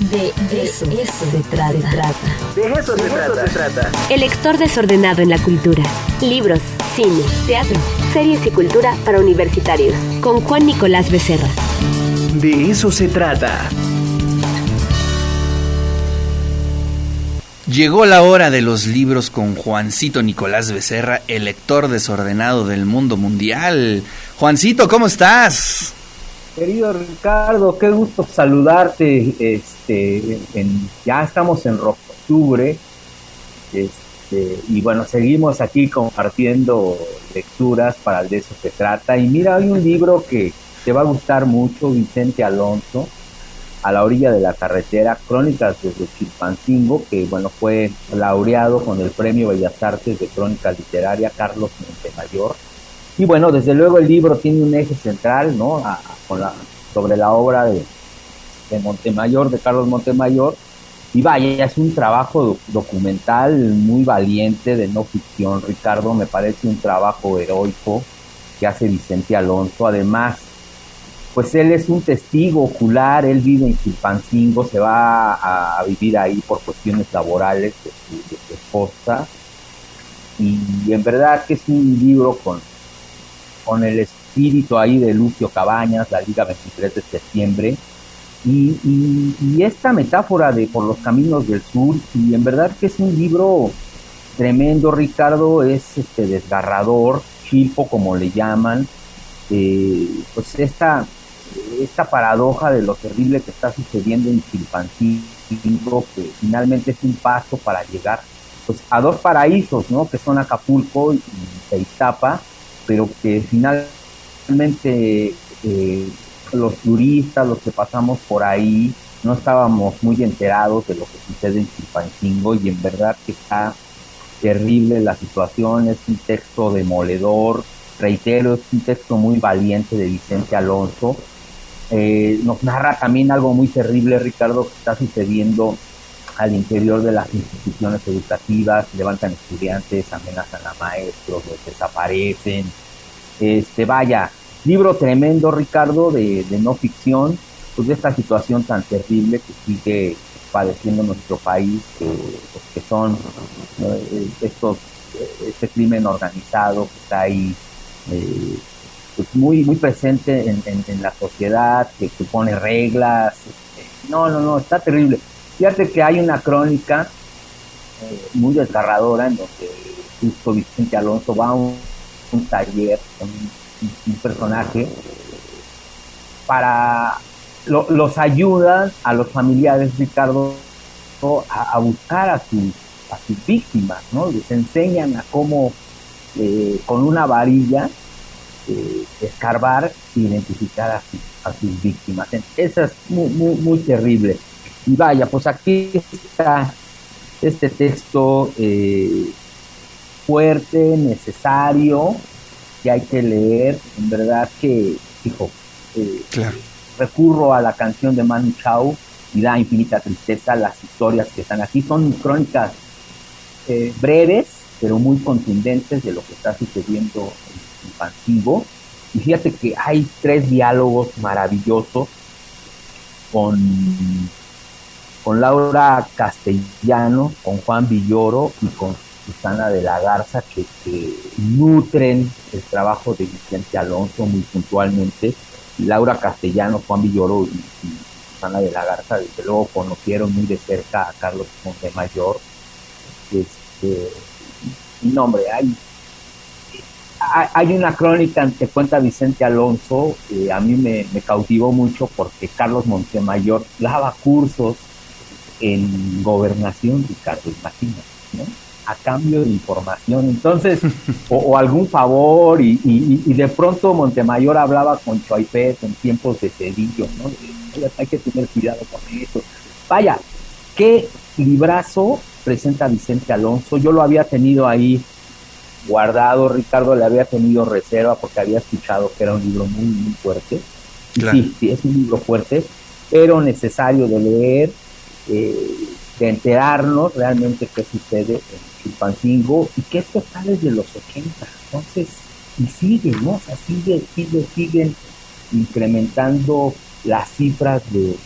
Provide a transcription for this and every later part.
De, eso, se, trata. De eso, se, trata. se trata. El lector desordenado en la cultura. Libros, cine, teatro, series y cultura para universitarios. Con Juan Nicolás Becerra. De eso se trata. Llegó la hora de los libros con Juancito Nicolás Becerra, el lector desordenado del mundo mundial. Juancito, ¿cómo estás? Querido Ricardo, qué gusto saludarte. Este, ya estamos en octubre. Este, y bueno, seguimos aquí compartiendo lecturas para el de eso se trata. Y mira, hay un libro que te va a gustar mucho, Vicente Alonso, A la orilla de la carretera, Crónicas desde Chilpancingo, que bueno, fue laureado con el Premio Bellas Artes de Crónica Literaria Carlos Montemayor y bueno, desde luego el libro tiene un eje central, ¿no? con la, sobre la obra de, de, Montemayor, de Carlos Montemayor. Y vaya, es un trabajo documental muy valiente de no ficción, Ricardo. Me parece un trabajo heroico que hace Vicente Alonso. Además, pues él es un testigo ocular, él vive en Chilpancingo, se va a, vivir ahí por cuestiones laborales de su, de su esposa. Y en verdad que es un libro con, con el espíritu ahí de Lucio Cabañas, la Liga 23 de septiembre, y, esta metáfora de por los caminos del sur, y en verdad que es un libro tremendo, Ricardo, es este desgarrador, chilpo como le llaman, eh, pues esta, esta paradoja de lo terrible que está sucediendo en Chilpancingo, que finalmente es un paso para llegar pues a dos paraísos, ¿no? Que son Acapulco y Iztapa, pero que finalmente eh, los turistas, los que pasamos por ahí, no estábamos muy enterados de lo que sucede en Chilpancingo y en verdad que está terrible la situación, es un texto demoledor, reitero, es un texto muy valiente de Vicente Alonso. Eh, nos narra también algo muy terrible, Ricardo, que está sucediendo al interior de las instituciones educativas, levantan estudiantes, amenazan a maestros, desaparecen. Este, vaya, libro tremendo, Ricardo, de, no ficción, pues de esta situación tan terrible que sigue padeciendo nuestro país, que, pues, son estos, este crimen organizado que está ahí eh, pues muy, muy presente en, la sociedad, que, que pone reglas. Este, no, no, no, está terrible. Fíjate que hay una crónica eh, muy desgarradora en donde justo Vicente Alonso va a un, taller con un, personaje para los ayudan a los familiares Ricardo a, buscar a sus víctimas no les enseñan a cómo eh, con una varilla eh, escarbar e identificar a, a sus víctimas. Esa es muy, muy, muy terrible y vaya, pues aquí está este texto eh, fuerte, necesario, que hay que leer. En verdad que, hijo, eh, recurro a la canción de Manu Chao y da infinita tristeza las historias que están aquí. Son crónicas eh, breves, pero muy contundentes de lo que está sucediendo en Pantigo. Y fíjate que hay tres diálogos maravillosos con con Laura Castellano, con Juan Villoro y con Susana de la Garza, que, nutren el trabajo de Vicente Alonso muy puntualmente. Laura Castellano, Juan Villoro y, Susana de la Garza, desde luego conocieron muy de cerca a Carlos Montemayor. Este, no, hombre, hay, hay una crónica que cuenta Vicente Alonso, que a mí me, me cautivó mucho porque Carlos Montemayor daba cursos en gobernación, Ricardo, imagínate, ¿no? A cambio de información, entonces, o, algún favor, y, de pronto Montemayor hablaba con Choaipet en tiempos de Cedillo, ¿no? Hay que tener cuidado con eso. Vaya, qué librazo presenta Vicente Alonso. Yo lo había tenido ahí guardado, Ricardo le había tenido reserva porque había escuchado que era un libro muy, muy fuerte. Sí, sí, es un libro fuerte, pero necesario de leer de enterarnos realmente qué sucede en Chilpancingo y que esto está desde los 80. Entonces, y sigue, ¿no? O sea, sigue, sigue, siguen incrementando las cifras de,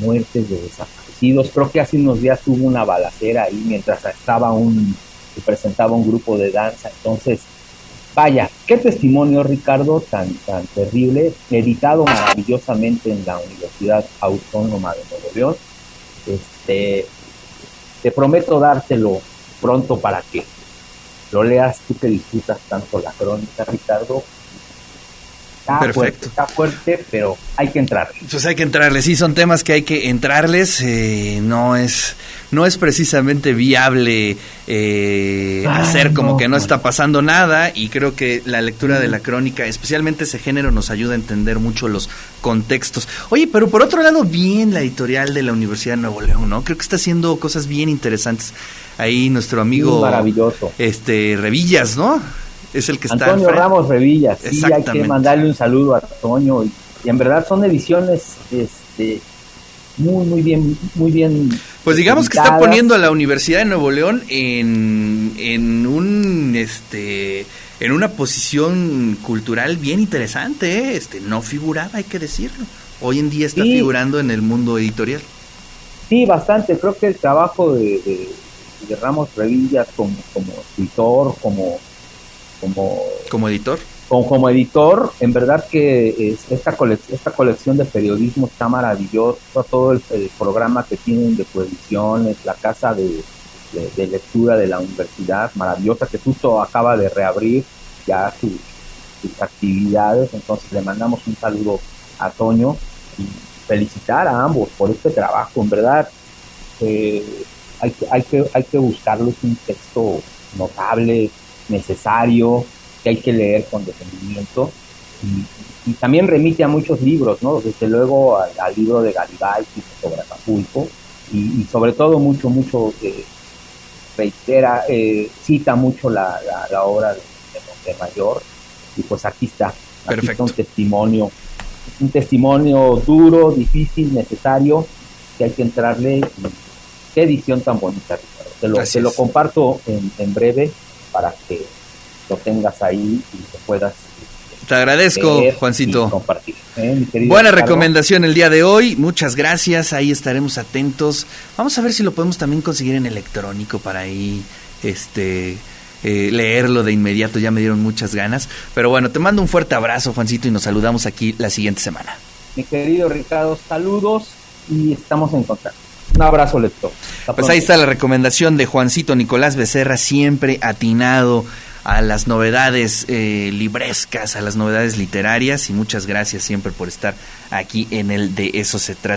muertes, de desapariciones. fallecidos. Creo que hace unos días hubo una balacera ahí mientras estaba un, se presentaba un grupo de danza. Entonces, vaya, qué testimonio, Ricardo, tan, tan terrible, editado maravillosamente en la Universidad Autónoma de Nuevo León. Este, te prometo dártelo pronto para que lo leas tú que disfrutas tanto la crónica, Ricardo, Está Perfecto. Fuerte, está fuerte, pero hay que entrar. Pues hay que entrarles, sí, son temas que hay que entrarles. Eh, no es no es precisamente viable eh, Ay, hacer como no, que no no. está pasando nada y creo que la lectura de la crónica, especialmente ese género, nos ayuda a entender mucho los contextos. Oye, pero por otro lado, bien la editorial de la Universidad de Nuevo León, ¿no? Creo que está haciendo cosas bien interesantes. Ahí nuestro amigo maravilloso. este Revillas, ¿no? Es el que está al Antonio. Ramos Revilla, sí, hay que mandarle un saludo a Antonio y, y en verdad son ediciones este muy muy bien muy bien Pues digamos que está poniendo a la Universidad de Nuevo León en, en un este en una posición cultural bien interesante, ¿eh? este no figuraba, hay que decirlo. Hoy en día está Sí. figurando en el mundo editorial. Sí, bastante. Creo que el trabajo de, de- de Ramos Revillas como, como escritor, como, como, Como editor. como, como editor, en verdad que es- esta, colec- esta colección de periodismo está maravillosa. Todo el, el programa que tienen de coediciones, la casa de, de- de lectura de la universidad, maravillosa, que justo acaba de reabrir ya sus, sus actividades. Entonces le mandamos un saludo a Toño y felicitar a ambos por este trabajo. En verdad, eh, hay, que, hay, que, hay que buscarlo. Es un texto notable, necesario, que hay que leer con detenimiento. Y, y también remite a muchos libros, ¿no? Desde luego al, al libro de Garibay sobre Acapulco y, y sobre todo mucho, mucho eh, reitera, eh, cita mucho la, la, la obra de, de Montemayor y pues aquí está, aquí Perfecto. está un testimonio, un testimonio duro, difícil, necesario, que hay que entrarle. Y qué edición tan bonita, Ricardo. Te lo, te lo comparto en, en breve para que lo tengas ahí y te puedas Te agradezco, Juancito. ¿eh, Buena Ricardo? recomendación el día de hoy, muchas gracias, ahí estaremos atentos. Vamos a ver si lo podemos también conseguir en electrónico para ahí este eh, leerlo de inmediato, ya me dieron muchas ganas. Pero bueno, te mando un fuerte abrazo, Juancito, y nos saludamos aquí la siguiente semana. Mi querido Ricardo, saludos y estamos en contacto. Un abrazo. Hasta Pues ahí está la recomendación de Juancito Nicolás Becerra, siempre atinado a las novedades eh, librescas, a las novedades literarias y muchas gracias siempre por estar aquí en el de eso se trata.